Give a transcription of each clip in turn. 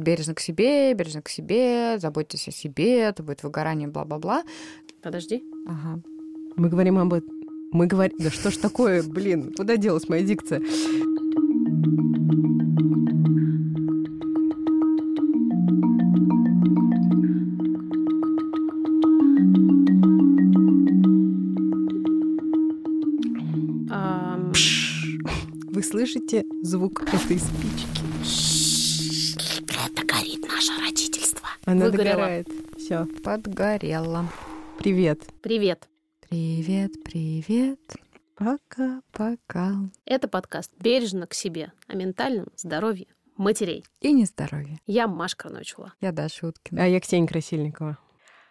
бережно к себе, бережно к себе, заботьтесь о себе, это будет выгорание, бла-бла-бла. Подожди. Ага. Мы говорим об этом. Мы говорим... Да что ж такое, блин, куда делась моя дикция? Вы слышите звук этой спички? Она Выгорела. догорает. Все. Подгорело. Привет. Привет. Привет, привет. Пока-пока. Это подкаст «Бережно к себе» о ментальном здоровье матерей. И нездоровье. Я Машка Карночула. Я Даша Уткина. А я Ксения Красильникова.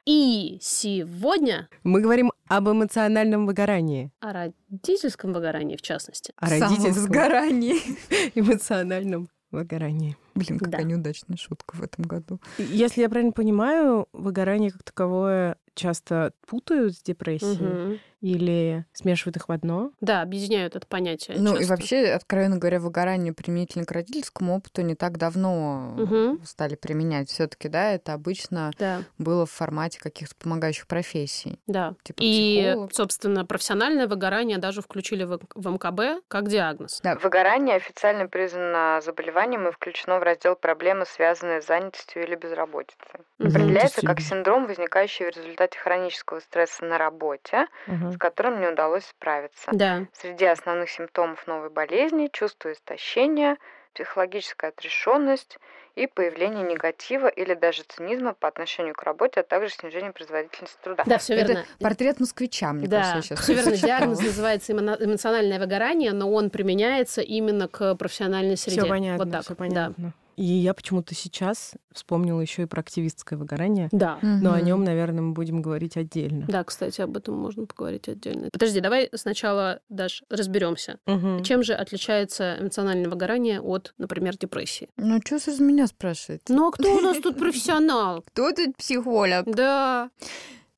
И сегодня Мы говорим об эмоциональном выгорании, о родительском выгорании в частности. о родительском Самовозгорании. эмоциональном выгорании. Блин, какая Да. неудачная шутка в этом году. Если я правильно понимаю, выгорание как таковое часто путают с депрессией Мгм. Или смешивают их в одно. Да, объединяют это понятие. Ну и часто. вообще, откровенно говоря, выгорание применительно к родительскому опыту не так давно Мгм. стали применять. все таки да, это обычно Да, было в формате каких-то помогающих профессий. да. Типа И, психолог. собственно, профессиональное выгорание даже включили в, в МКБ как диагноз. Да, выгорание официально признано заболеванием и включено в раздел проблемы, связанные с занятостью или безработицей. Определяется как синдром, возникающий в результате хронического стресса на работе, Ага. С которым не удалось справиться. Да. Среди основных симптомов новой болезни чувство истощения, психологическая отрешенность и появление негатива или даже цинизма по отношению к работе, а также снижение производительности труда. Да, все Это верно. портрет москвича, мне Да, кажется, сейчас все верно. Диагноз называется эмо- эмоциональное выгорание, но он применяется именно к профессиональной среде. Все понятно, Вот так. все понятно. И я почему-то сейчас вспомнила еще и про активистское выгорание, Да. но о нем, наверное, мы будем говорить отдельно. Да, кстати, об этом можно поговорить отдельно. Подожди, давай сначала, Даш, разберемся. Мгм. Чем же отличается эмоциональное выгорание от, например, депрессии? Ну, что за меня спрашиваете? Ну, а кто у нас тут профессионал? Кто тут психолог? Да.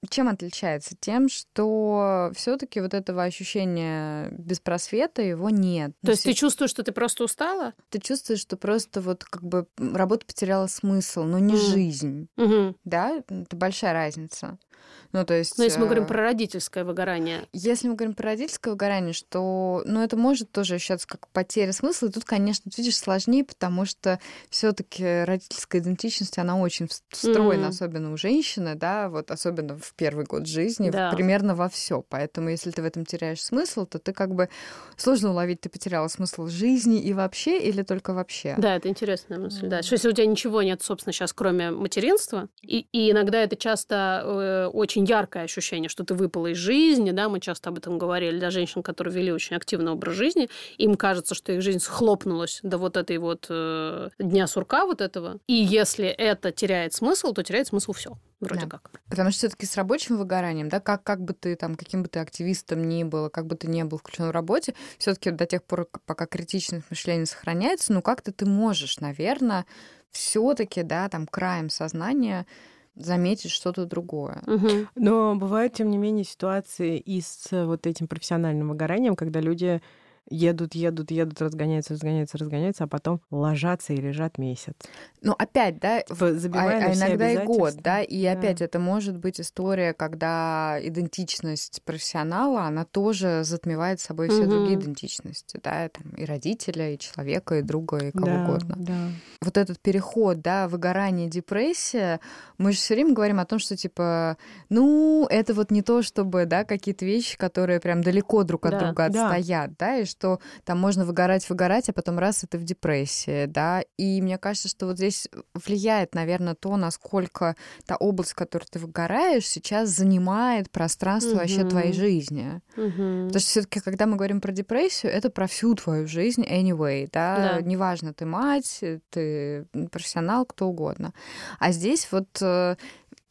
Чем отличается? Тем, что все-таки вот этого ощущения беспросвета его нет. То есть ты чувствуешь, что ты просто устала? ты чувствуешь, что просто вот как бы работа потеряла смысл, но не М. жизнь, Угу. да? Это большая разница. Ну, то есть... Но если мы говорим э, про родительское выгорание, Если мы говорим про родительское выгорание, что, ну, это может тоже ощущаться как потеря смысла. И тут, конечно, тут, видишь, сложнее, потому что все-таки родительская идентичность, она очень вс- встроена, Мгм. особенно у женщины, да, вот особенно в первый год жизни, Да. примерно во все. Поэтому, если ты в этом теряешь смысл, то ты как бы сложно уловить, ты потеряла смысл жизни и вообще, или только вообще. Да, это интересная мысль, да. Что если у тебя ничего нет, собственно, сейчас, кроме материнства, и, и иногда это часто э, очень яркое ощущение, что ты выпала из жизни, да, мы часто об этом говорили, для женщин, которые вели очень активный образ жизни, им кажется, что их жизнь схлопнулась до вот этой вот э, дня сурка вот этого, и если это теряет смысл, то теряет смысл все вроде Да. как. Потому что все-таки с рабочим выгоранием, да, как, как бы ты там, каким бы ты активистом ни был, как бы ты не был включен в работе, все-таки до тех пор, пока критичность мышления сохраняется, ну как-то ты можешь, наверное, все-таки, да, там краем сознания заметить что-то другое. Мгм. Но бывают, тем не менее, ситуации и с вот этим профессиональным выгоранием, когда люди едут, едут, едут, разгоняются, разгоняются, разгоняются, а потом ложатся и лежат месяц. Ну опять, да, Типа, а, забивая а все иногда и год, да, и Да. опять это может быть история, когда идентичность профессионала, она тоже затмевает собой все Мгм. другие идентичности, да, там, и родителя, и человека, и друга, и кого да, угодно. Да. вот этот переход, да, выгорание, депрессия, мы же все время говорим о том, что типа, ну, это вот не то, чтобы, да, какие-то вещи, которые прям далеко друг от Да, друга да. отстоят, да, и что там можно выгорать, выгорать, а потом раз, и ты в депрессии, да, и мне кажется, что вот здесь влияет, наверное, то, насколько та область, в которой ты выгораешь, сейчас занимает пространство вообще твоей жизни. Мгм. Потому что все-таки, когда мы говорим про депрессию, это про всю твою жизнь anyway, да, Да. неважно, ты мать, ты профессионал, кто угодно. А здесь вот э,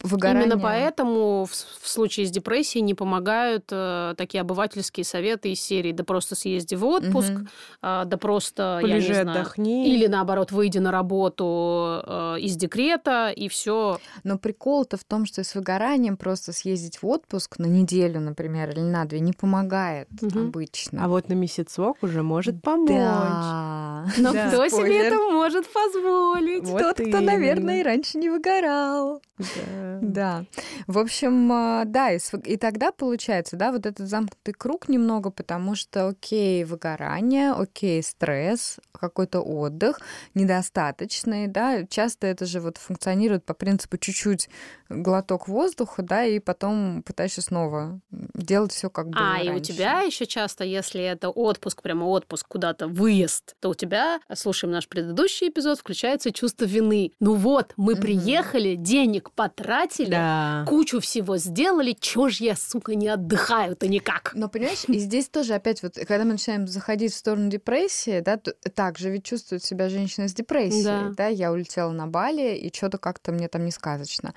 выгорание... Именно поэтому в, в случае с депрессией не помогают э, такие обывательские советы из серии «да просто съезди в отпуск», Мгм. а, «да просто, Полежи, я не знаю, отдохни. или наоборот, выйди на работу э, из декрета, и все. Но прикол-то в том, что с выгоранием просто съездить в отпуск на неделю, например, или на две не помогает Мгм. обычно. А вот на месяцок уже может помочь. Да, Да. Но Да. кто Спойлер. себе это может позволить? Вот Тот, кто, именно. наверное, и раньше не выгорал. Да. Да. В общем, а, да, и, и тогда получается, да, вот этот замкнутый круг немного, потому что, окей, выгорание, окей, стресс, какой-то отдых недостаточный, да, часто это же вот функционирует по принципу чуть-чуть глоток воздуха, да, и потом пытаешься снова делать все как было А, и у раньше. тебя еще часто, если это отпуск, прямо отпуск куда-то, выезд, то у тебя, слушаем наш предыдущий эпизод, включается чувство вины. Ну вот, мы Мгм. приехали, денег потратили, Да. кучу всего сделали, чё ж я, сука, не отдыхаю-то никак? Но понимаешь, и здесь тоже опять вот, когда мы начинаем заходить в сторону депрессии, да, то так же ведь чувствует себя женщина с депрессией, Да. да, я улетела на Бали, и что-то как-то мне там не сказочно.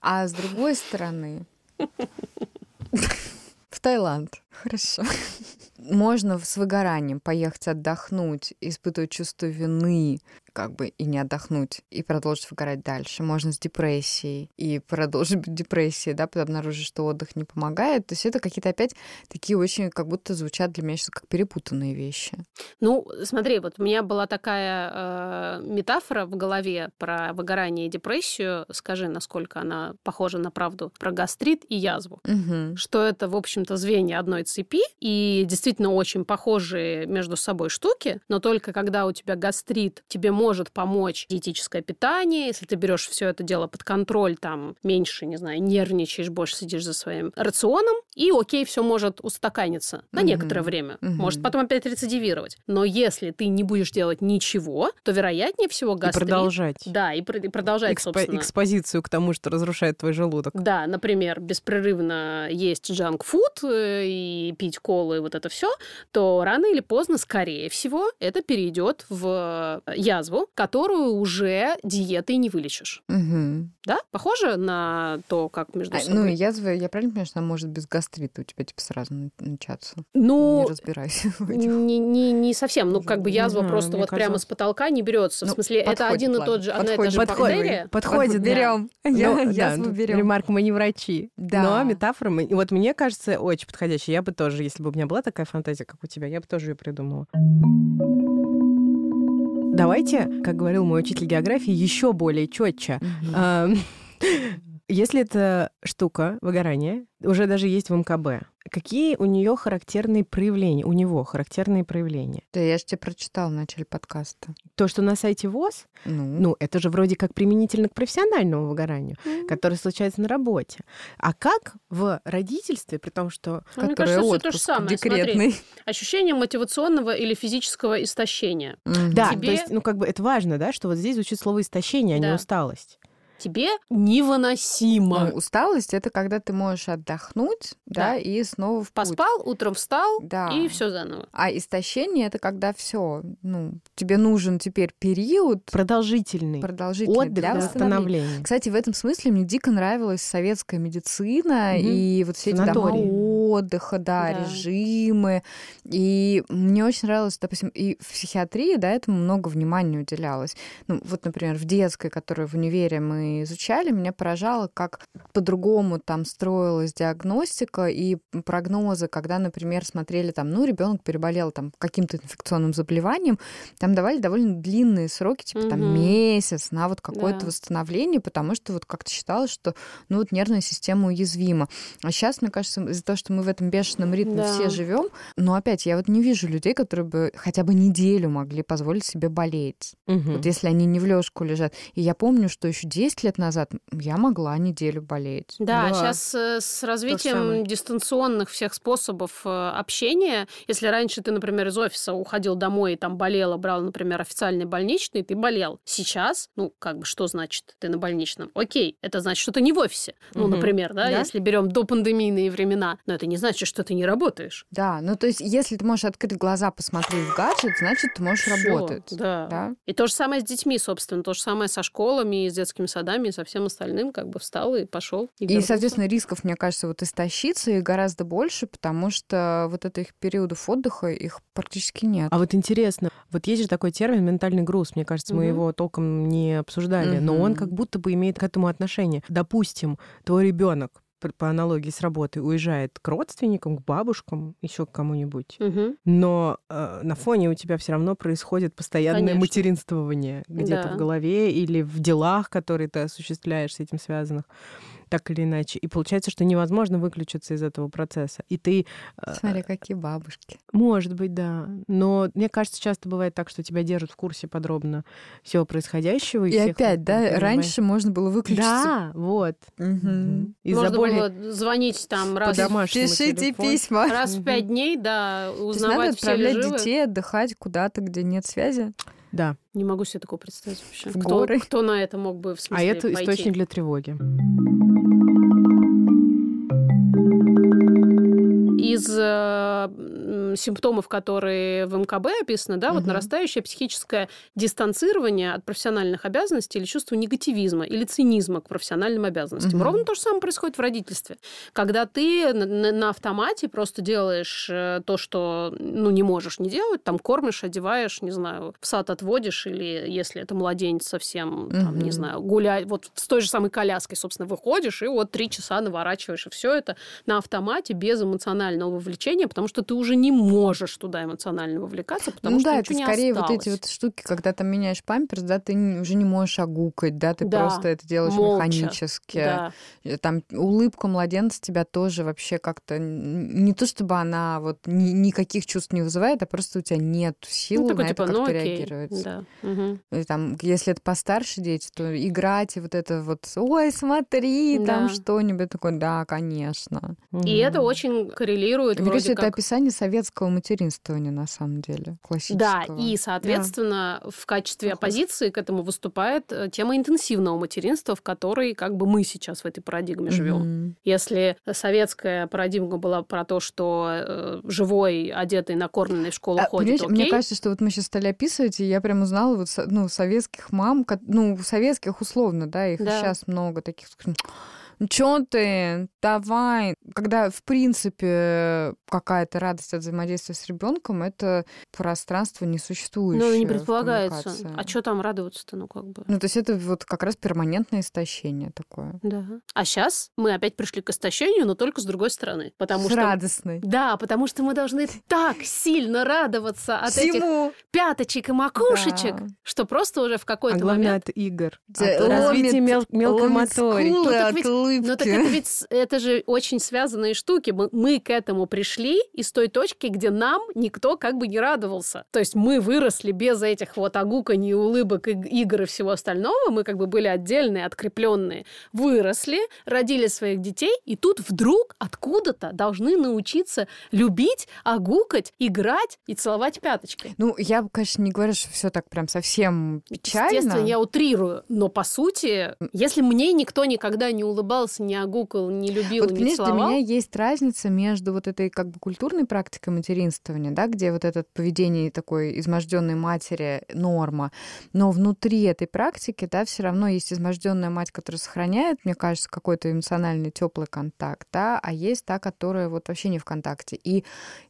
А с другой стороны, в Таиланд, хорошо. Можно с выгоранием поехать отдохнуть, испытывать чувство вины, как бы и не отдохнуть, и продолжить выгорать дальше. Можно с депрессией и продолжить быть в депрессии, да, потом обнаружить, что отдых не помогает. То есть это какие-то опять такие очень, как будто звучат для меня сейчас как перепутанные вещи. Ну, смотри, вот у меня была такая э, метафора в голове про выгорание и депрессию. Скажи, насколько она похожа на правду про гастрит и язву. Мгм. что это, в общем-то, звенья одной цепи, и действительно очень похожие между собой штуки, но только когда у тебя гастрит, тебе может помочь диетическое питание, если ты берешь все это дело под контроль, там меньше, не знаю, нервничаешь, больше сидишь за своим рационом, и окей, все может устаканиться на Мгм. некоторое время, Мгм. может потом опять рецидивировать. Но если ты не будешь делать ничего, то вероятнее всего И гастрит... продолжать. Да, и, и продолжать, Экспо- собственно. экспозицию к тому, что разрушает твой желудок. Да, например, беспрерывно есть джанк-фуд э, и пить колы и вот это все, то рано или поздно, скорее всего, это перейдет в э, язву, которую уже диетой не вылечишь. Мгм. Да? Похоже на то, как между А, собой. Ну, язва, я правильно понимаю, что она может без гастрита у тебя типа сразу на- начаться? Ну, Не разбираюсь в этих. не, не, не совсем. Ну, как бы Не язва знаю, просто вот прямо казалось. с потолка не берется. В Ну, смысле, это подходит, один и ладно, тот же, одна и та же подходит. бактерия. Подходит, да. берем. Ну, Я да, язву тут берем. Ремарка, мы не врачи. Да. Но метафора, мы- и вот мне кажется, очень подходящая. Я бы тоже, если бы у меня была такая фантазия, как у тебя, я бы тоже ее придумала. Давайте, как говорил мой учитель географии, еще более четче. Если это штука выгорания, уже даже есть в МКБ, какие у нее характерные проявления, у него характерные проявления? Да, я же тебе прочитала в начале подкаста. То, что на сайте ВОЗ, Ну, ну, это же вроде как применительно к профессиональному выгоранию, которое случается на работе. А как в родительстве, при том, что... Ну, мне кажется, всё то же отпуск самое. Смотри, декретный. Ощущение мотивационного или физического истощения. Мгм. Да, Тебе- то есть, ну, как бы это важно, да, что вот здесь звучит слово истощение, а не Да. усталость. Тебе невыносимо. Ну, усталость это когда ты можешь отдохнуть, да, Да. и снова в путь. Поспал, утром встал, Да. и все заново. А истощение это когда все, ну, тебе нужен теперь период Продолжительный продолжительный отдых, для восстановления. восстановления. Кстати, в этом смысле мне дико нравилась советская медицина Мгм. и вот все эти дома отдыха, да, Да. режимы. И мне очень нравилось, допустим, и в психиатрии, да, этому много внимания уделялось. Ну, вот, например, в детской, которую в универе мы изучали, меня поражало, как по-другому там строилась диагностика и прогнозы, когда, например, смотрели там, ну, ребенок переболел там каким-то инфекционным заболеванием, там давали довольно длинные сроки, типа там Мгм. месяц на вот какое-то Да. восстановление, потому что вот как-то считалось, что ну вот нервная система уязвима. А сейчас, мне кажется, из-за того, что мы в этом бешеном ритме Да. все живем, но опять я вот не вижу людей, которые бы хотя бы неделю могли позволить себе болеть. Мгм. Вот если они не в лёжку лежат. И я помню, что еще 10 лет назад я могла неделю болеть. Да, Да. сейчас с самое. развитием дистанционных всех способов э, общения, если раньше ты, например, из офиса уходил домой и там болел, и брал, например, официальный больничный, ты болел. Сейчас, ну, как бы, что значит ты на больничном? Окей, это значит, что ты не в офисе. Ну, Мгм. например, да, Да. если берем допандемийные времена. Но это не значит, что ты не работаешь. Да, ну то есть если ты можешь открыть глаза, посмотреть в гаджет, значит, ты можешь Всё, работать. Да. Да? И то же самое с детьми, собственно, то же самое со школами, и с детскими садами, и со всем остальным, как бы встал и пошел. И, соответственно, рисков, мне кажется, вот истощиться их гораздо больше, потому что вот этих периодов отдыха их практически нет. А вот интересно, вот есть же такой термин ментальный груз. Мне кажется, мы Мгм. его толком не обсуждали, но он как будто бы имеет к этому отношение. Допустим, твой ребенок по аналогии с работой, уезжает к родственникам, к бабушкам, еще к кому-нибудь. Мгм. Но э, на фоне у тебя все равно происходит постоянное Конечно. материнствование где-то Да. в голове или в делах, которые ты осуществляешь с этим связанных, так или иначе. И получается, что невозможно выключиться из этого процесса. И ты, э, Смотри, какие бабушки. может быть, да. Но мне кажется, часто бывает так, что тебя держат в курсе подробно всего происходящего. И всех опять, да, там раньше можно было понимаешь. выключиться. Да, вот. Мгм. Из-за Можно боли было звонить там раз, Пишите телефону. письма. раз в пять дней, да, То есть надо узнавать, отправлять живы. детей отдыхать куда-то, где нет связи. Да. Не могу себе такого представить вообще. В кто, горы. кто на это мог бы в А смысле это пойти? источник для тревоги. Из э, симптомов, которые в МКБ описаны, да, вот Мгм. нарастающее психическое дистанцирование от профессиональных обязанностей или чувство негативизма или цинизма к профессиональным обязанностям. Мгм. Ровно то же самое происходит в родительстве. Когда ты на, на- автомате просто делаешь э, то, что ну, не можешь не делать, там кормишь, одеваешь, не знаю, в сад отводишь, или если это младенец совсем, там, не знаю, гулять, вот с той же самой коляской, собственно, выходишь, и вот три часа наворачиваешь, и все это на автомате без эмоционального вовлечения, потому что ты уже не можешь туда эмоционально вовлекаться, потому ну что да, ничего это не скорее осталось. вот эти вот штуки, когда ты меняешь памперс, да, ты уже не можешь огукать, да, ты Да, просто это делаешь молча, механически. Да. Э, Там улыбка младенца тебя тоже вообще как-то не то чтобы она вот ни- никаких чувств не вызывает, а просто у тебя нет сил Ну, такой, на типа, это ну как-то окей. реагировать. Да. И там, если это постарше дети, то играть и вот это вот, ой, смотри, там Да. что-нибудь такое, да, конечно. И это очень коррелирует Мне кажется, вроде это как... описание советского материнствования на самом деле, Да, классического. и, соответственно, в качестве оппозиции к этому выступает э, тема интенсивного материнства, в которой как бы мы сейчас в этой парадигме живем. Мгм. Если советская парадигма была про то, что э, живой, одетый, накормленный в школу А, ходит, окей. Мне кажется, что вот мы сейчас стали описывать, и я прям узнала вот ну, советских мам, ну, советских условно, да, их Да. сейчас много таких. Ну, чё ты, давай. Когда, в принципе, какая-то радость от взаимодействия с ребенком, это пространство несуществующее. Ну, не предполагается. А что там радоваться-то, ну как бы? Ну, то есть это вот как раз перманентное истощение такое. Да. А сейчас мы опять пришли к истощению, но только с другой стороны. Потому С что... радостной. Да, потому что мы должны так сильно радоваться от этих Всему. пяточек и макушечек, Да. что просто уже в А какой-то момент... от игр. От развития ломит- мел- мелкой моторики. Ну, так ведь- улыбки. Ну так это ведь это же очень связанные штуки. Мы, мы к этому пришли из той точки, где нам никто как бы не радовался. То есть мы выросли без этих вот огуканий, улыбок, иг- игр и всего остального. Мы как бы были отдельные, открепленные. Выросли, родили своих детей, и тут вдруг откуда-то должны научиться любить, огукать, играть и целовать пяточки. Ну, я, конечно, не говорю, что все так прям совсем печально. Естественно, я утрирую, но по сути, если мне никто никогда не улыбался, не огукал, не любил, Вот, не понимаешь, для целовал, меня есть разница между вот этой как бы культурной практикой материнствования, да, где вот это поведение такой изможденной матери норма, но внутри этой практики, да, все равно есть изможденная мать, которая сохраняет, мне кажется, какой-то эмоциональный теплый контакт, да, а есть та, которая вот вообще не в контакте. И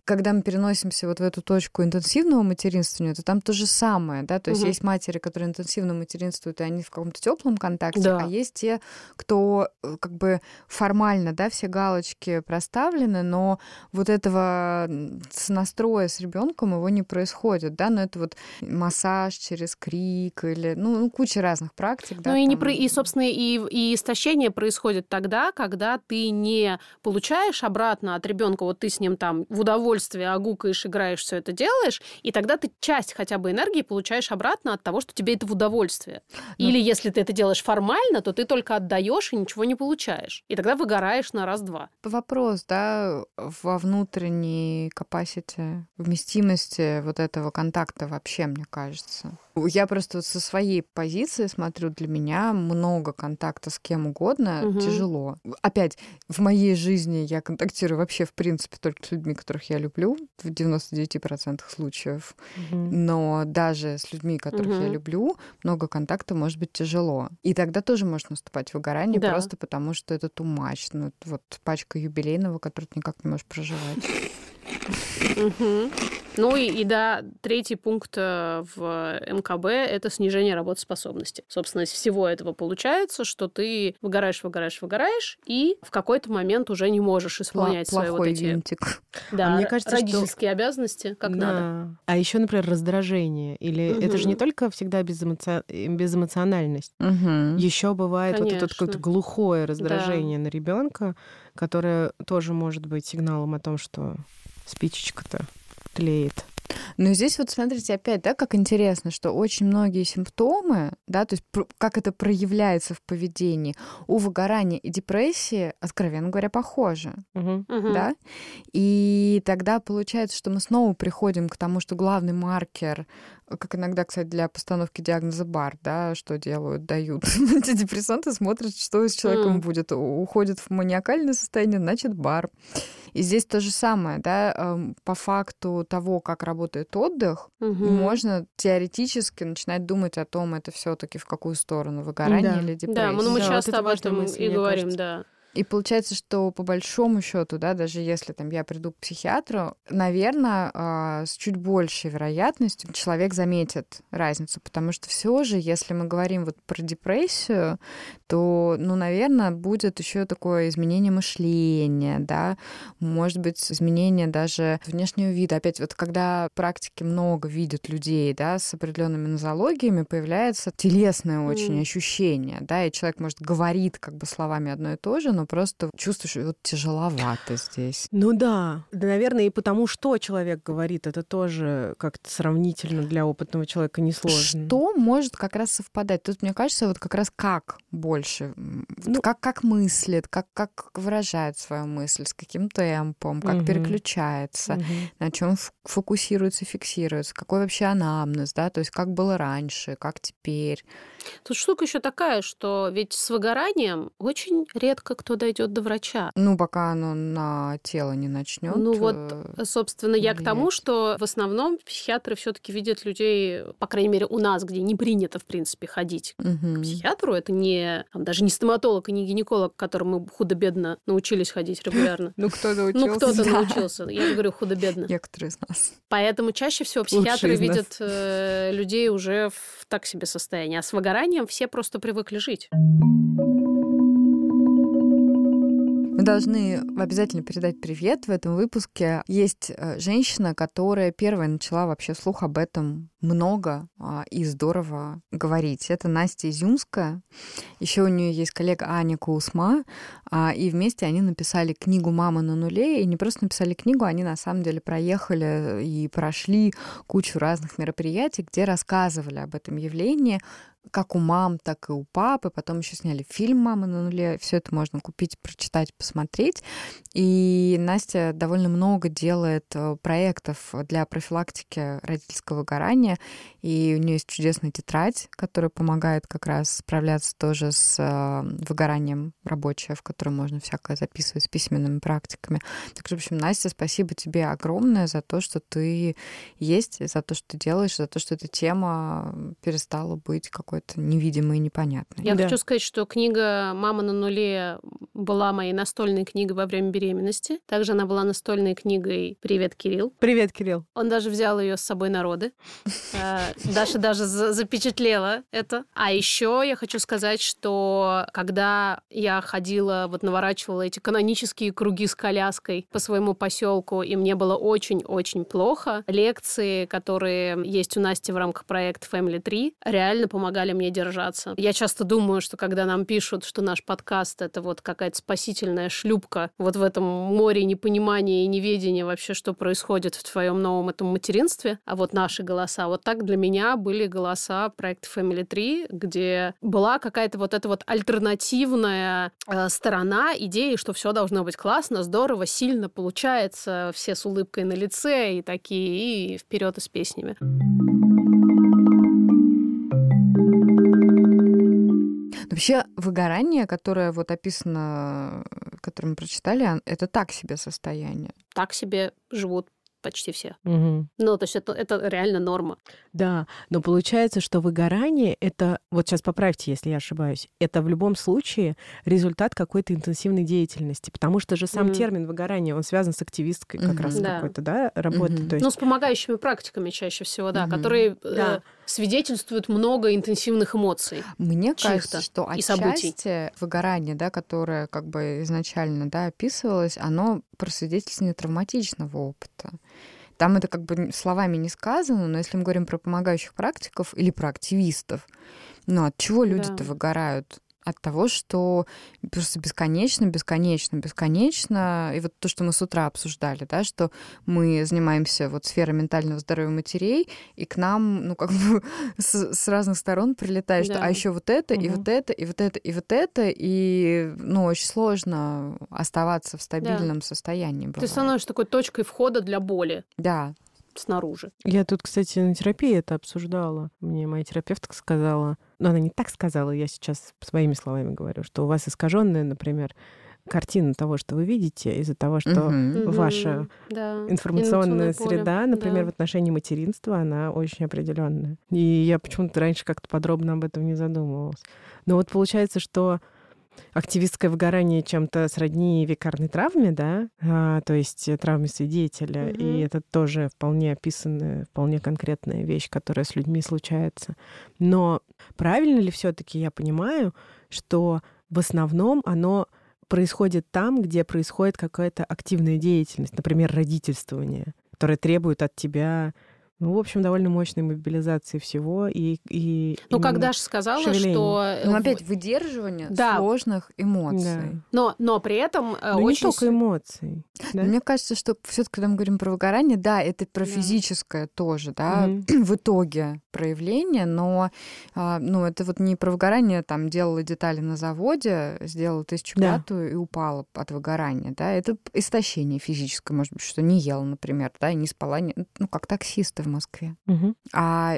когда мы переносимся вот в эту точку интенсивного материнствования, то там то же самое, да, то есть Мгм. есть матери, которые интенсивно материнствуют, и они в каком-то теплом контакте, Да. а есть те, кто э, как бы формально, да, все галочки проставлены, но вот этого с настроя с ребенком его не происходит, да, но это вот массаж через крик или, ну, ну, куча разных практик, да. Ну и, не там. про... и, собственно, и, и истощение происходит тогда, когда ты не получаешь обратно от ребенка, вот ты с ним там в удовольствие огукаешь, играешь, все это делаешь, и тогда ты часть хотя бы энергии получаешь обратно от того, что тебе это в удовольствие. Ну. Или если ты это делаешь формально, то ты только отдаешь и ничего не получаешь. И тогда выгораешь на раз-два. Вопрос, да, во внутренней capacity, вместимости вот этого контакта вообще, мне кажется. Я просто со своей позиции смотрю, для меня много контакта с кем угодно Мгм. тяжело. Опять, в моей жизни я контактирую вообще, в принципе, только с людьми, которых я люблю, в 99% случаев. Мгм. Но даже с людьми, которых я Мгм. люблю, много контакта может быть тяжело. И тогда тоже может наступать выгорание, Да. просто потому что это much. Ну, вот пачка юбилейного, который ты никак не можешь проживать. Ну и, и да, третий пункт э, в МКБ – это снижение работоспособности. Собственно, из всего этого получается, что ты выгораешь, выгораешь, выгораешь, и в какой-то момент уже не можешь исполнять Плохой свои вот эти винтик. да, А мне кажется, что- родительские обязанности, как Да. надо. А еще, например, раздражение. Или это же не только всегда безэмоци- безэмоциональность. Мгм. Еще бывает вот это Конечно. какое-то глухое раздражение на ребенка, которое тоже может быть сигналом о том, что спичечка-то тлеет. Но здесь вот смотрите опять, да, как интересно, что очень многие симптомы, да, то есть как это проявляется в поведении, у выгорания и депрессии, откровенно говоря, похожи. Мгм. Мгм. да? И тогда получается, что мы снова приходим к тому, что главный маркер, как иногда, кстати, для постановки диагноза БАР, да, что делают, дают антидепрессанты, смотрят, что с человеком М. будет. Уходит в маниакальное состояние, значит, БАР. И здесь то же самое, да, эм, по факту того, как работает отдых, Мгм. можно теоретически начинать думать о том, это все таки в какую сторону, выгорание Да. или депрессия. Да, ну мы Да, вот часто это об этом и говорим, кажется. да. И получается, что по большому счету, да, даже если там я приду к психиатру, наверное, с чуть большей вероятностью человек заметит разницу, потому что все же, если мы говорим вот про депрессию, то, ну, наверное, будет еще такое изменение мышления, да, может быть, изменение даже внешнего вида. Опять вот когда практики много видят людей, да, с определенными нозологиями, появляется телесное очень М. ощущение, да, и человек, может, говорит как бы словами одно и то же, но просто чувствуешь, что вот тяжеловато здесь. Ну да. Да, наверное, и потому, что человек говорит, это тоже как-то сравнительно для опытного человека несложно. Что может как раз совпадать? Тут, мне кажется, вот как раз как больше, Ну- как, как мыслит, как, как выражает свою мысль, с каким темпом, как Мгм. переключается, Мгм. на чем фокусируется, фиксируется, какой вообще анамнез, да, то есть как было раньше, как теперь. Тут штука еще такая, что ведь с выгоранием очень редко кто дойдет до врача. Ну, пока оно на тело не начнет. Ну вот, собственно, я к тому, что в основном психиатры все-таки видят людей, по крайней мере, у нас, где не принято, в принципе, ходить к психиатру. Это не там, даже не стоматолог и не гинеколог, к которому мы худо-бедно научились ходить регулярно. Ну, кто научился. Ну, кто-то да. научился. Я говорю худо-бедно. Некоторые из нас. Поэтому чаще всего психиатры видят э, людей уже в так себе состоянии. А с выгоранием все просто привыкли жить. Мы должны обязательно передать привет в этом выпуске. Есть э, женщина, которая первая начала вообще слух об этом много а, и здорово говорить. Это Настя Изюмская. Еще у нее есть коллега Аня Каусма, а, и вместе они написали книгу «Мама на нуле», и не просто написали книгу, они на самом деле проехали и прошли кучу разных мероприятий, где рассказывали об этом явлении, как у мам, так и у папы. Потом еще сняли фильм «Мама на нуле». Все это можно купить, прочитать, посмотреть. И Настя довольно много делает э, проектов для профилактики родительского выгорания. И у нее есть чудесная тетрадь, которая помогает как раз справляться тоже с э, выгоранием рабочая, в которой можно всякое записывать с письменными практиками. Так что, в общем, Настя, спасибо тебе огромное за то, что ты есть, за то, что ты делаешь, за то, что эта тема перестала быть какой-то невидимой и непонятной. Я Да. хочу сказать, что книга «Мама на нуле» была моей настольной книгой во время беременности. Также она была настольной книгой «Привет, Кирилл». Привет, Кирилл. Он даже взял ее с собой на роды. Э, Даша даже за- запечатлела это. А еще я хочу сказать, что когда я ходила, вот наворачивала эти канонические круги с коляской по своему поселку, и мне было очень-очень плохо, лекции, которые есть у Насти в рамках проекта Family 3, реально помогали мне держаться. Я часто думаю, что когда нам пишут, что наш подкаст — это вот какая-то спасительная шлюпка вот в этом море непонимания и неведения вообще, что происходит в твоем новом этом материнстве, а вот наши голоса. Вот так для меня были голоса проекта Family 3, где была какая-то вот эта вот альтернативная э, сторона идеи, что все должно быть классно, здорово, сильно получается, все с улыбкой на лице и такие, и вперед и с песнями. Вообще выгорание, которое вот описано, которое мы прочитали, это так себе состояние. Так себе живут почти все. Мгм. Ну, то есть это, это реально норма. Да, но получается, что выгорание это, вот сейчас поправьте, если я ошибаюсь, это в любом случае результат какой-то интенсивной деятельности, потому что же сам Мгм. термин выгорание, он связан с активистской как Мгм. раз Да. какой-то, да, работой. Мгм. То есть, Ну, с помогающими практиками чаще всего, да, Мгм. которые э, Да. свидетельствуют много интенсивных эмоций. Мне кажется, что событий. отчасти выгорание, да, которое как бы изначально да, описывалось, оно про свидетельствование травматичного опыта. Там это как бы словами не сказано, но если мы говорим про помогающих практиков или про активистов, ну от чего люди-то Да. выгорают? От того, что просто бесконечно, бесконечно, бесконечно. И вот то, что мы с утра обсуждали, да, что мы занимаемся вот сферой ментального здоровья матерей, и к нам, ну, как бы с, с разных сторон прилетает, что Да. а еще вот это, и Мгм. вот это, и вот это, и вот это, и, ну, очень сложно оставаться в стабильном состоянии. Ты бывает. становишься такой точкой входа для боли Да. снаружи. Я тут, кстати, на терапии это обсуждала. Мне моя терапевтка сказала, но она не так сказала, я сейчас своими словами говорю, что у вас искаженная, например, картина того, что вы видите, из-за того, что. Мгм. ваша Да. информационная поле. среда, например, в Да. отношении материнства, она очень определенная. И я почему-то раньше как-то подробно об этом не задумывалась. Но вот получается, что активистское выгорание чем-то сродни векарной травме, да, А, то есть э, травме свидетеля, и Мгм. это тоже вполне описанная, вполне конкретная вещь, которая с людьми случается. Но правильно ли все-таки я понимаю, что в основном оно происходит там, где происходит какая-то активная деятельность, например, родительствование, которое требует от тебя, ну, в общем, довольно мощной мобилизации всего и, и Ну, как Даша сказала, шевеление. что... э, Ну, опять выдерживание Да. сложных эмоций. Да. Но, но при этом э, Ну, не очень... только с- эмоций. да? Мне кажется, что все таки когда мы говорим про выгорание, да, это про Да. физическое тоже, да, Мгм. в итоге проявление, но а, ну, это вот не про выгорание, там, делала детали на заводе, сделала тысячу Да. пятую и упала от выгорания, да, это истощение физическое, может быть, что не ела, например, да, и не спала, не- ну, как таксисты в Москве. Мгм. А,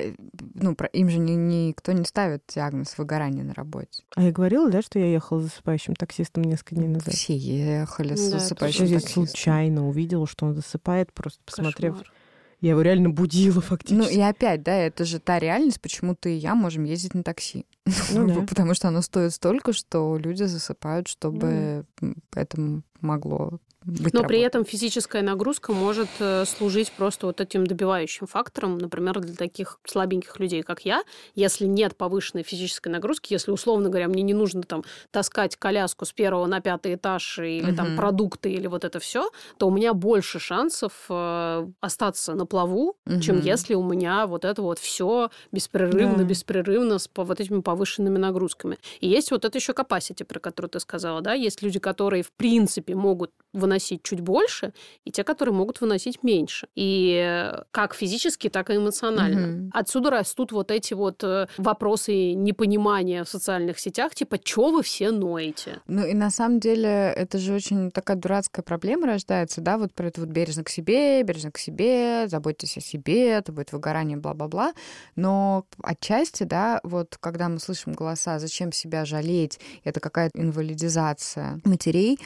ну, про- им же ни- никто не ставит диагноз выгорания на работе. А я говорила, да, что я ехала с засыпающим таксистом несколько дней назад? Все ехали с Да, Я засыпающим таксистом. случайно увидела, что он засыпает, просто посмотрев. Кошмар. Я его реально будила Ну фактически. и опять, да, это же та реальность, почему ты и я можем ездить на такси. Ну да. Потому что оно стоит столько, что люди засыпают, чтобы м, это могло быть Но при работой. этом физическая нагрузка может э, служить просто вот этим добивающим фактором, например, для таких слабеньких людей, как я, если нет повышенной физической нагрузки, если, условно говоря, мне не нужно там таскать коляску с первого на пятый этаж или там Мгм. продукты или вот это все, то у меня больше шансов э, остаться на плаву, чем Мгм. если у меня вот это вот все беспрерывно, Да. беспрерывно с вот этими повышенными нагрузками. И есть вот это еще capacity, про который ты сказала, да, есть люди, которые в принципе могут выносить чуть больше, и те, которые могут выносить меньше. И э, как физически, так и эмоционально. Мгм. Отсюда растут вот эти вот э, вопросы непонимания в социальных сетях, типа, чё вы все ноете? Ну и на самом деле это же очень такая дурацкая проблема рождается, да, вот про это вот бережно к себе, бережно к себе, заботьтесь о себе, это будет выгорание, бла-бла-бла. Но отчасти, да, вот когда мы слышим голоса, зачем себя жалеть, это какая-то инвалидизация матерей,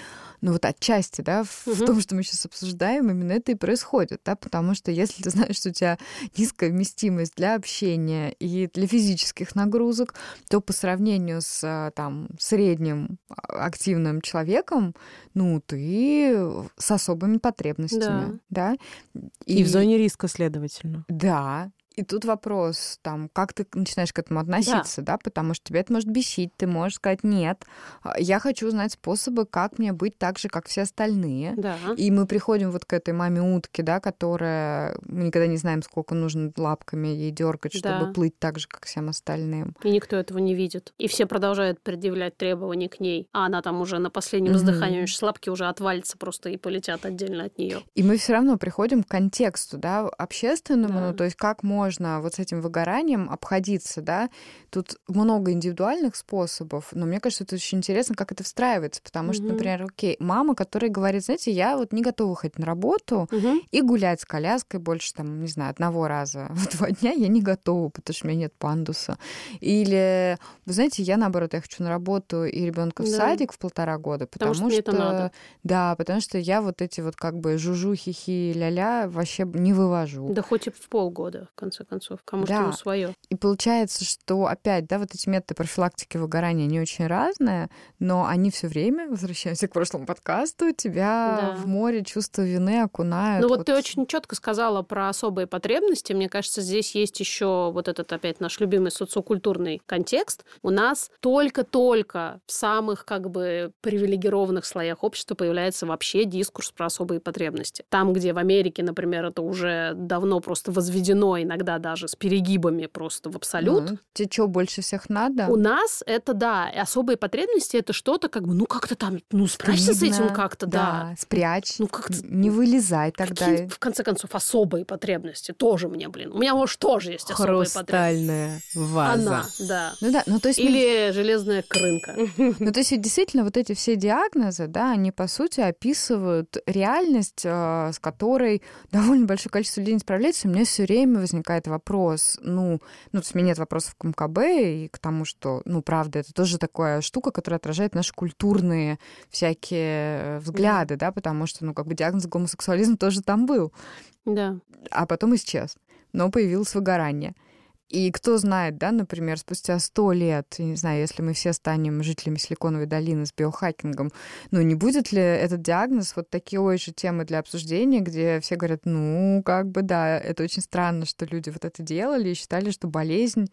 ну вот отчасти, да, в, в Мгм. том, что мы сейчас обсуждаем, именно это и происходит, да, потому что если ты знаешь, что у тебя низкая вместимость для общения и для физических нагрузок, то по сравнению с а, там средним а, активным человеком, ну ты с особыми потребностями, да. И, в зоне риска, следовательно. Да. И тут вопрос, там, как ты начинаешь к этому относиться, да. потому что тебя это может бесить, ты можешь сказать, нет, а, я хочу узнать способы, как мне быть так же, как все остальные. Да. И мы приходим вот к этой маме утки, да, которая мы никогда не знаем, сколько нужно лапками ей дергать, чтобы Да. плыть так же, как всем остальным. И никто этого не видит. И все продолжают предъявлять требования к ней. А она там уже на последнем издыхании очень слабки уже отвалится просто и полетят отдельно от нее. И мы все равно приходим к контексту, да, общественному, Да. ну, то есть как можно можно вот с этим выгоранием обходиться, да? Тут много индивидуальных способов, но мне кажется, это очень интересно, как это встраивается, потому что, например, окей, мама, которая говорит, знаете, я вот не готова ходить на работу и гулять с коляской больше, там, не знаю, одного раза в два дня я не готова, потому что у меня нет пандуса. Или, вы знаете, я, наоборот, я хочу на работу и ребенка в Да. садик в полтора года, потому, Потому что мне это надо. Да, потому что я вот эти вот как бы жужу, хихи, ля-ля вообще не вывожу. Да хоть и в полгода, в конце концов. Кому Да. что свое. И получается, что опять, да, вот эти методы профилактики выгорания, они очень разные, но они все время, возвращаемся к прошлому подкасту, тебя Да. в море чувства вины окунают. Ну вот, ты очень четко сказала про особые потребности. Мне кажется, здесь есть еще вот этот опять наш любимый социокультурный контекст. У нас только-только в самых как бы привилегированных слоях общества появляется вообще дискурс про особые потребности. Там, где в Америке, например, это уже давно просто возведено, иногда даже с перегибами просто в абсолют. Ну, тебе что, больше всех надо? У нас это да, и особые потребности это что-то как бы, ну как-то там, ну справься с этим как-то, да. спрячь. Ну как-то Не вылезай тогда. Какие, в конце концов, особые потребности тоже мне, блин. У меня, может, тоже есть особые потребности. Хрустальная ваза. Она, да. Ну да, ну то есть... мы- Или железная крынка. Ну, то есть действительно вот эти все диагнозы, да, они по сути описывают реальность, э, с которой довольно большое количество людей не справляется. У меня все время возникает вопрос, ну, ну, то есть у меня нет вопросов к МКБ и к тому, что, ну, правда, это тоже такая штука, которая отражает наши культурные всякие э, взгляды, да, потому что, ну, как бы диагноз гомосексуализм тоже там был, Да. а потом исчез, но появилось выгорание. И кто знает, да, например, спустя сто лет, не знаю, если мы все станем жителями Силиконовой долины с биохакингом, ну, не будет ли этот диагноз вот такой же темы для обсуждения, где все говорят, ну, как бы, да, это очень странно, что люди вот это делали и считали, что болезнь...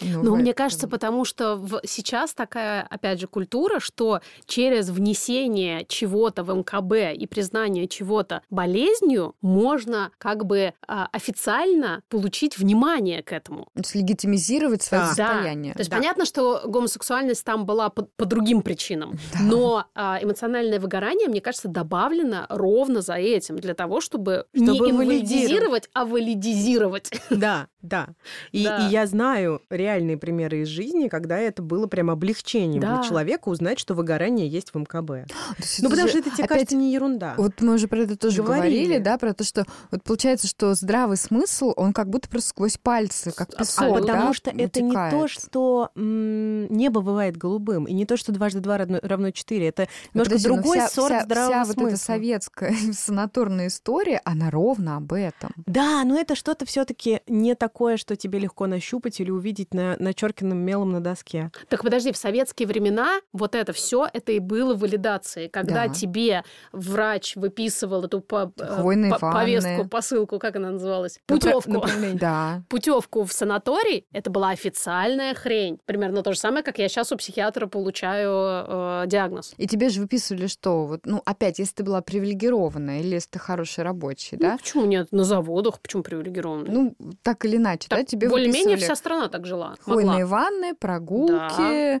Ну, Ну, мне кажется, потому что в- сейчас такая, опять же, культура, что через внесение чего-то в МКБ и признание чего-то болезнью можно как бы а, официально получить внимание к этому. То есть легитимизировать свое Да. состояние. То есть Да. понятно, что гомосексуальность там была по, по другим причинам, но а, эмоциональное выгорание, мне кажется, добавлено ровно за этим, для того, чтобы, не Чтобы инвалидизировать, а валидизировать. Да, да. И, Да. и я знаю реальные примеры из жизни, когда это было прям облегчением Да. для человека узнать, что выгорание есть в МКБ. Ну, потому что это тебе опять кажется не ерунда. Вот мы уже про это тоже Говорили. говорили, да, про то, что вот получается, что здравый смысл, он как будто просто сквозь пальцы, как А А песок, потому да, что это не то, что м, небо бывает голубым, и не то, что дважды два равно, равно четыре. Это немножко Подожди, но другой вся, сорт вся- здравого вся вот смысла. эта советская санаторная история, она ровно об этом. Да, но это что-то все-таки не такое, что тебе легко нащупать или увидеть на начерканным мелом на доске. Так подожди, в советские времена вот это все это и было валидацией, когда Да. тебе врач выписывал эту по- э, Хвойные по- ванны. повестку, посылку, как она называлась, путевку. Да. Путевку в санаторий это была официальная хрень. Примерно то же самое, как я сейчас у психиатра получаю э, диагноз. И тебе же выписывали что? Вот, ну, опять, если ты была привилегированная или если ты хороший рабочий, Ну, да? почему нет? На заводах, почему привилегированные? Ну, так или иначе, да, Так тебе более-менее выписывали вся страна так жила. Хвойные Могла. ванны, прогулки,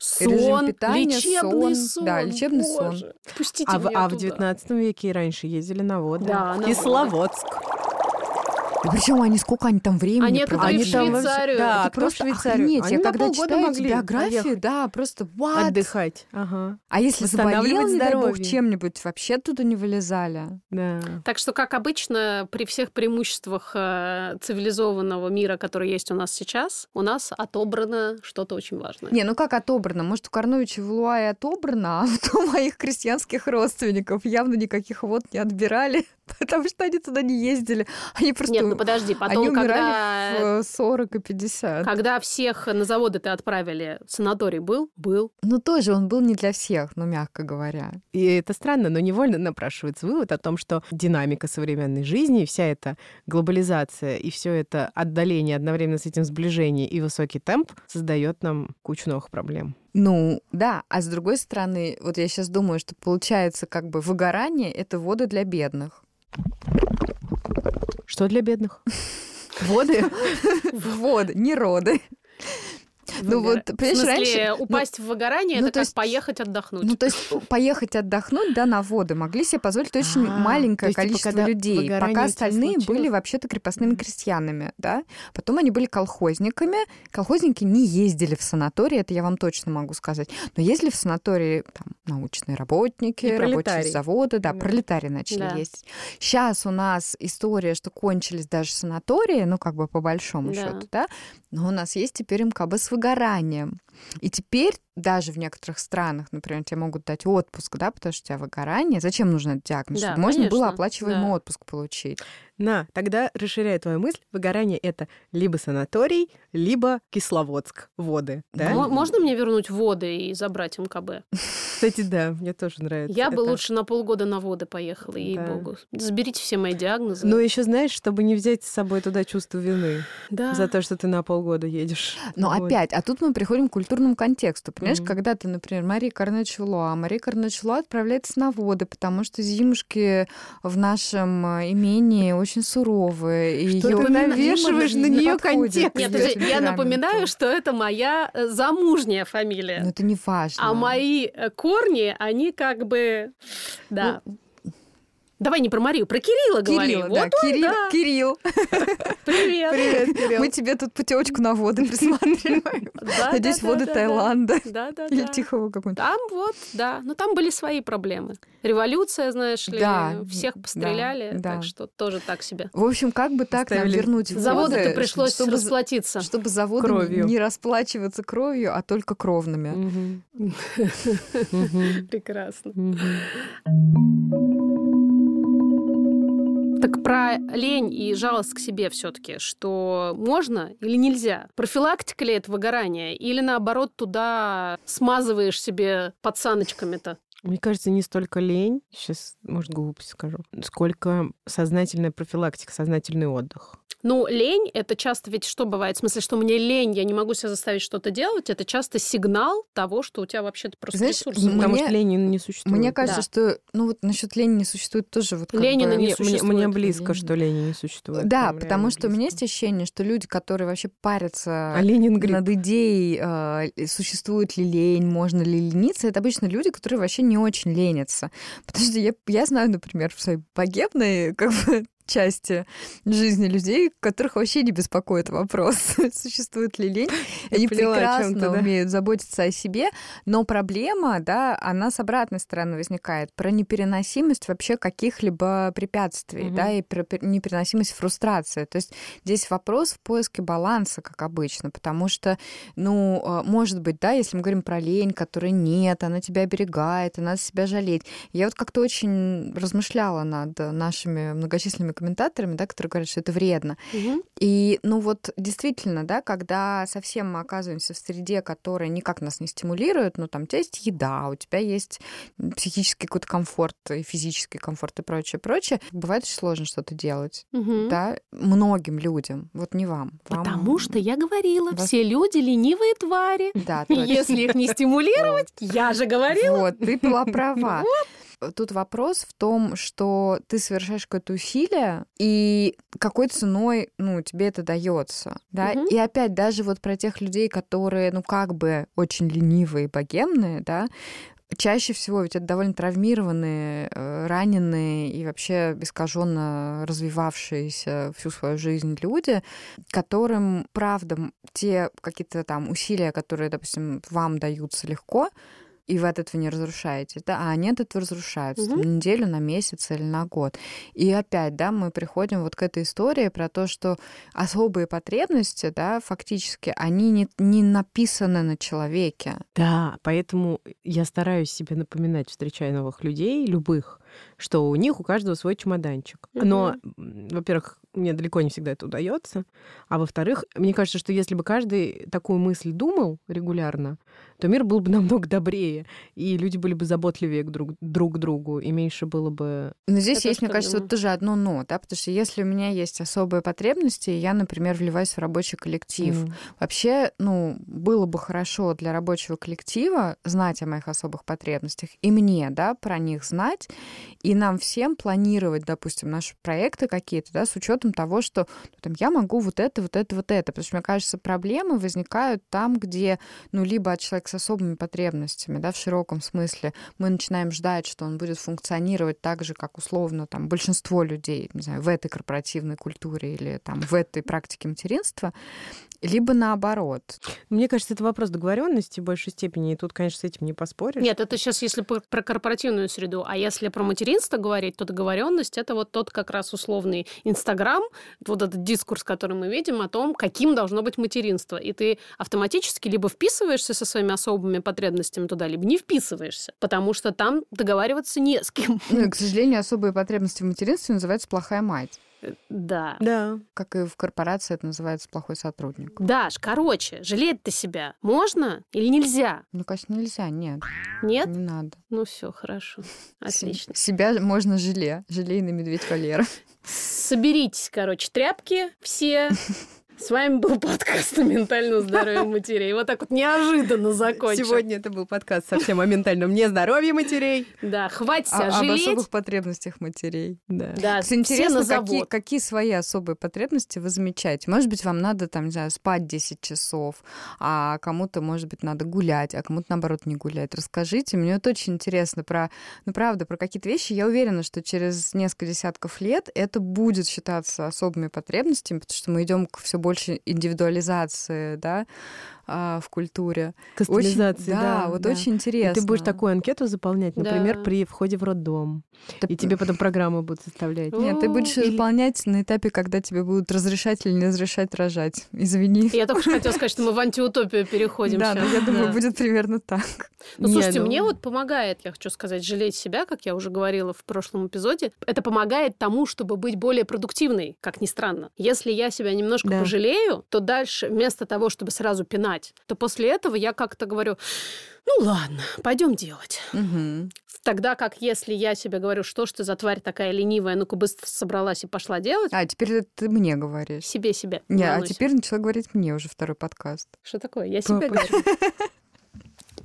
Сон, режим питания, лечебный сон. сон. Да, лечебный сон. Боже, Пустите А в, меня а в туда. 19 веке и раньше ездили на воды. Да, в на Кисловодск. И причем они сколько они там времени А некоторые проводили? в Швейцарию. Да, Это кто в просто Швейцарию? охренеть. Они Я когда читаю могли биографии, поехать. да, просто what? Отдыхать. Ага. А если заболел, не дай бог, чем-нибудь, вообще оттуда не вылезали. Да. Так что, как обычно, при всех преимуществах э, цивилизованного мира, который есть у нас сейчас, у нас отобрано что-то очень важное. Не, ну как отобрано? Может, у Корновича в Луа и отобрано, а вот у моих крестьянских родственников явно никаких вод не отбирали, потому что они туда не ездили. Они просто... Нет, ну подожди, они потом, умирали когда... в 40 и 50. Когда всех на заводы ты отправили, санаторий был? Был. Ну тоже он был не для всех, ну мягко говоря. И это странно, но невольно напрашивается вывод о том, что динамика современной жизни, вся эта глобализация и все это отдаление одновременно с этим сближение и высокий темп создает нам кучу новых проблем. Ну, да. А с другой стороны, вот я сейчас думаю, что получается как бы выгорание — это воды для бедных. Что для бедных? Воды? Воды, не роды. Ну вот, понимаешь, в смысле, раньше... ну, упасть в выгорание ну, это то как есть- поехать отдохнуть. Ну, то есть поехать отдохнуть, да, на воды могли себе позволить очень А, маленькое типа, количество людей, пока остальные были вообще-то крепостными крестьянами, да. Потом они были колхозниками. Колхозники не ездили в санатории, это я вам точно могу сказать. Но ездили в санатории там, научные работники, рабочие заводы, да, Да. пролетарии начали Да. ездить. Сейчас у нас история, что кончились даже санатории, ну, как бы по большому Да. счету, да, но у нас есть теперь МКБ с выгоранием. И теперь даже в некоторых странах, например, тебе могут дать отпуск, да, потому что у тебя выгорание. Зачем нужен этот диагноз? Да, Чтобы можно было конечно, оплачиваемый да. отпуск получить. На, тогда расширяю твою мысль. Выгорание — это либо санаторий, либо Кисловодск, воды. Да? Мо- Можно мне вернуть воды и забрать МКБ? Кстати, да, мне тоже нравится. Я бы лучше на полгода на воды поехала, ей-богу. Заберите все мои диагнозы. Но еще знаешь, чтобы не взять с собой туда чувство вины да. за то, что ты на полгода едешь. Но Вот. опять, а тут мы приходим к культурному контексту. Понимаешь, Мгм. когда ты, например, Мария Карначуло, а Мария Карначуло отправляется на воды, потому что зимушки в нашем э, имении очень суровые. И Что её ты навешиваешь на не неё подходит контекст? Нет, подожди, я напоминаю, что это моя э, замужняя фамилия. Но это не важно. А мои э, корни, они как бы... Да. Давай не про Марию, про Кирилла говори. Кирилл, Вот да, он, Кирилл, да. Кирилл, Привет. Привет, Кирилл. мы тебе тут путевочку на воды присматриваем. Да, Надеюсь, да, воды да, да, Таиланда Да, да, или. Тихого какого-нибудь. Там вот, да. Но там были свои проблемы. Революция, знаешь ли, Да, всех постреляли, да, так что тоже так себе. В общем, как бы так нам вернуть воды, Заводы-то пришлось чтобы, расплатиться. чтобы заводы Кровью. не расплачиваться кровью, а только кровными. Прекрасно. Так про лень и жалость к себе все-таки, что можно или нельзя? Профилактика ли это выгорание? Или наоборот туда смазываешь себе подсаночками-то? Мне кажется, не столько лень, сейчас, может, глупость скажу, сколько сознательная профилактика, сознательный отдых. Ну, лень это часто ведь что бывает? В смысле, что мне лень, я не могу себя заставить что-то делать, это часто сигнал того, что у тебя вообще-то просто Знаешь, ресурсов Мне-. Потому что лени не существует. Мне кажется, Да. что ну вот насчет лени не существует тоже вот как Ленина бы- не Мне, мне- мне существует. близко, что лени не существует. Да, Прям потому что у меня есть близко. ощущение, что люди, которые вообще парятся А Ленин над идеей, э, существует ли лень, можно ли лениться, это обычно люди, которые вообще не очень ленятся. Потому что я, я знаю, например, в своей богемной как бы, части жизни людей, которых вообще не беспокоит вопрос, существует ли лень. Они прекрасно да. умеют заботиться о себе, но проблема, да, она с обратной стороны возникает про непереносимость вообще каких-либо препятствий, да, и про непереносимость фрустрации. То есть здесь вопрос в поиске баланса, как обычно, потому что, ну, э, может быть, да, если мы говорим про лень, которой нет, она тебя оберегает, она себя жалеть. Я вот как-то очень размышляла над нашими многочисленными комментаторами, да, которые говорят, что это вредно. Мгм. И, ну вот, действительно, да, когда совсем мы оказываемся в среде, которая никак нас не стимулирует, ну там у тебя есть еда, у тебя есть психический какой-то комфорт и физический комфорт и прочее, прочее, бывает очень сложно что-то делать, Мгм. да, многим людям, вот не вам. Вам- Потому что я говорила, Вас- все люди ленивые твари. Да, точно. Если их не стимулировать, я же говорила. Вот, ты была права. Тут вопрос в том, что ты совершаешь какое-то усилие, и какой ценой, ну, тебе это дается, да? Мгм. И опять даже вот про тех людей, которые, ну, как бы очень ленивые и богемные, да, чаще всего ведь это довольно травмированные, э, раненые и вообще искаженно развивавшиеся всю свою жизнь люди, которым, правда, те какие-то там усилия, которые, допустим, вам даются легко, и вы от этого не разрушаетесь, да, а они от этого разрушаются Мгм. на неделю, на месяц или на год. И опять, да, мы приходим вот к этой истории про то, что особые потребности, да, фактически, они не, не написаны на человеке. Да, поэтому я стараюсь себе напоминать, встречая новых людей, любых, что у них у каждого свой чемоданчик. Но, м, во-первых, мне далеко не всегда это удается, а во-вторых, мне кажется, что если бы каждый такую мысль думал регулярно, то мир был бы намного добрее, и люди были бы заботливее к друг, друг к другу, и меньше было бы... Но здесь Я есть, мне кажется, думаю. вот тоже одно но, да, потому что если у меня есть особые потребности, я, например, вливаюсь в рабочий коллектив, М, Вообще, ну, было бы хорошо для рабочего коллектива знать о моих особых потребностях и мне, да, про них знать И нам всем планировать, допустим, наши проекты какие-то, да, с учетом того, что ну, там, я могу вот это, вот это, вот это. Потому что, мне кажется, проблемы возникают там, где, ну, либо от человека с особыми потребностями, да, в широком смысле, мы начинаем ждать, что он будет функционировать так же, как условно там большинство людей, не знаю, в этой корпоративной культуре или там в этой практике материнства, либо наоборот. Мне кажется, это вопрос договоренности в большей степени, и тут, конечно, с этим не поспоришь. Нет, это сейчас если про корпоративную среду, а если про материнство говорить, то договоренность это вот тот как раз условный Инстаграм, вот этот дискурс, который мы видим о том, каким должно быть материнство. И ты автоматически либо вписываешься со своими особыми потребностями туда, либо не вписываешься, потому что там договариваться не с кем. Ну, к сожалению, особые потребности в материнстве называется плохая мать. Э, да. Да. Как и в корпорации это называется плохой сотрудник. Даш, короче, жалеть ты себя можно или нельзя? Ну, конечно, нельзя, нет. Нет? Не надо. Ну все, хорошо. Отлично. Себя можно жале. Желейный медведь Валера. Соберитесь, короче, тряпки все. С вами был подкаст о ментальном здоровье матерей. Вот так вот неожиданно закончил. Сегодня это был подкаст совсем о ментальном нездоровье матерей. Да, хватит себя жалеть. Об особых потребностях матерей. Да. Да, Кстати, интересно, какие, какие свои особые потребности вы замечаете? Может быть, вам надо, там, не знаю, спать 10 часов, а кому-то, может быть, надо гулять, а кому-то, наоборот, не гулять. Расскажите, мне вот очень интересно про, ну, правда, про какие-то вещи. Я уверена, что через несколько десятков лет это будет считаться особыми потребностями, потому что мы идем к все больше индивидуализации, да, а, в культуре. Кастомизации, Очень- да. вот да. очень И интересно. ты будешь такую анкету заполнять, например, Да. при входе в роддом. Да И тебе потом программу будут составлять. Нет, ты будешь Или- заполнять на этапе, когда тебе будут разрешать или не разрешать рожать. Извини. Я только что хотела сказать, что мы в антиутопию переходим Да, сейчас. но я думаю, Да. будет примерно так. Ну, слушайте, ну- мне вот помогает, я хочу сказать, жалеть себя, как я уже говорила в прошлом эпизоде. Это помогает тому, чтобы быть более продуктивной, как ни странно. Если я себя немножко Да. пожалею, то дальше, вместо того, чтобы сразу пинать, то после этого я как-то говорю, ну ладно, пойдем делать. Мгм. Тогда как если я себе говорю, что ж ты за тварь такая ленивая, ну-ка быстро собралась и пошла делать, А, теперь ты мне говоришь. себе себе. Не, а теперь начала говорить мне уже второй подкаст. Что такое? Я себе говорю.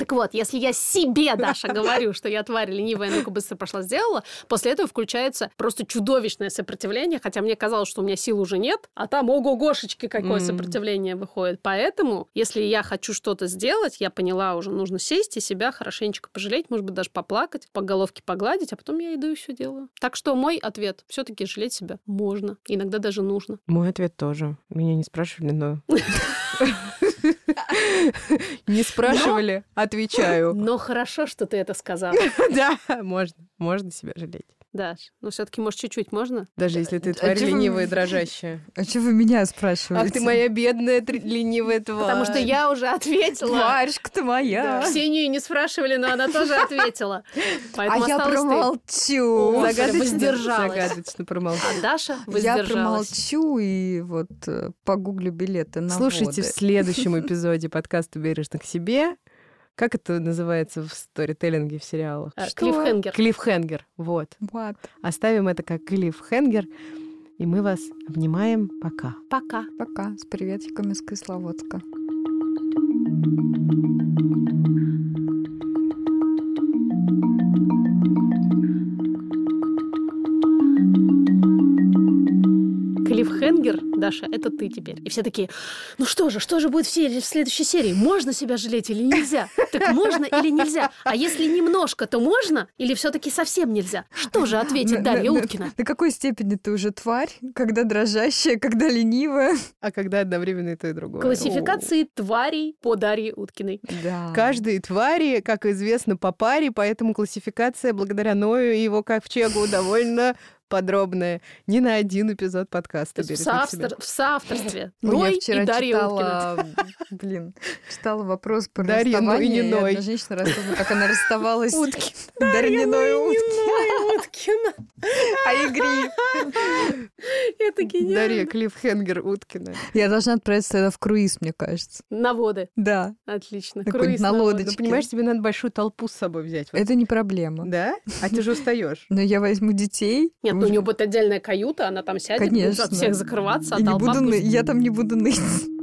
Так вот, если я себе, Даша, говорю, что я тварь ленивая, ну-ка быстро пошла сделала, после этого включается просто чудовищное сопротивление, хотя мне казалось, что у меня сил уже нет, а там ого-гошечки какое сопротивление выходит. Поэтому, если я хочу что-то сделать, я поняла уже, нужно сесть и себя хорошенечко пожалеть, может быть, даже поплакать, по головке погладить, а потом я иду и все делаю. Так что мой ответ все таки жалеть себя можно, иногда даже нужно. Мой ответ тоже. Меня не спрашивали, но... Не спрашивали, отвечаю. Но хорошо, что ты это сказала, Да, можно. Можно себя жалеть. Даш. Но все таки может, чуть-чуть можно? Даже если ты А тварь вы- ленивая и дрожащая. А что вы меня спрашиваете? Ах ты моя бедная тр- ленивая тварь. Потому что я уже ответила. Тваришка ты моя. Ксению не спрашивали, но она тоже ответила. А Поэтому я осталось ты. промолчу. О, Загадочно, воздержалась. загадочно промолчу. А Даша Я воздержалась. промолчу и вот э, погуглю билеты на Слушайте в воды. следующем эпизоде подкаста «Бережно к себе». Как это называется в сторителлинге в сериалах? А, Что? Клиффхенгер. Клиффхенгер. Вот. Вот. Оставим это как клиффхенгер. И мы вас обнимаем. Пока. Пока. Пока. С приветиками из Кисловодска. Клиффхенгер, Даша, это ты теперь. И все такие, ну что же, что же будет в, серии, в следующей серии? Можно себя жалеть или нельзя? Так можно или нельзя? А если немножко, то можно? Или все-таки совсем нельзя? Что же ответит На- Дарья на- Уткина? До какой степени ты уже тварь? Когда дрожащая, когда ленивая? А когда одновременно и то, и другое? Классификации тварей по Дарье Уткиной. Да. Каждой твари, как известно, по паре, поэтому классификация благодаря Ною и его ковчегу довольно подробная. Не на один эпизод То подкаста есть в, соавтор- в соавторстве. Ой, Ной я вчера и Дарья Уткина. читала, блин, читала вопрос про Дарья Ной, расставание. Ной. одна женщина рассказывала, как она расставалась. Утки. Дарья Ной Утки. Ной Уткина. А игри. Это гениально. Дарья Клиффхенгер Уткина. Я должна отправиться тогда в круиз, мне кажется. На воды. Да. Отлично. Такой Круиз на лодочке. Ну, понимаешь, тебе надо большую толпу с собой взять. Вот. Это не проблема. Да? А ты же устаешь. Но я возьму детей. Нет, уже... у нее будет отдельная каюта, она там сядет, Конечно. будет от всех закрываться, а толпа буду, пусть... Я там не буду ныть.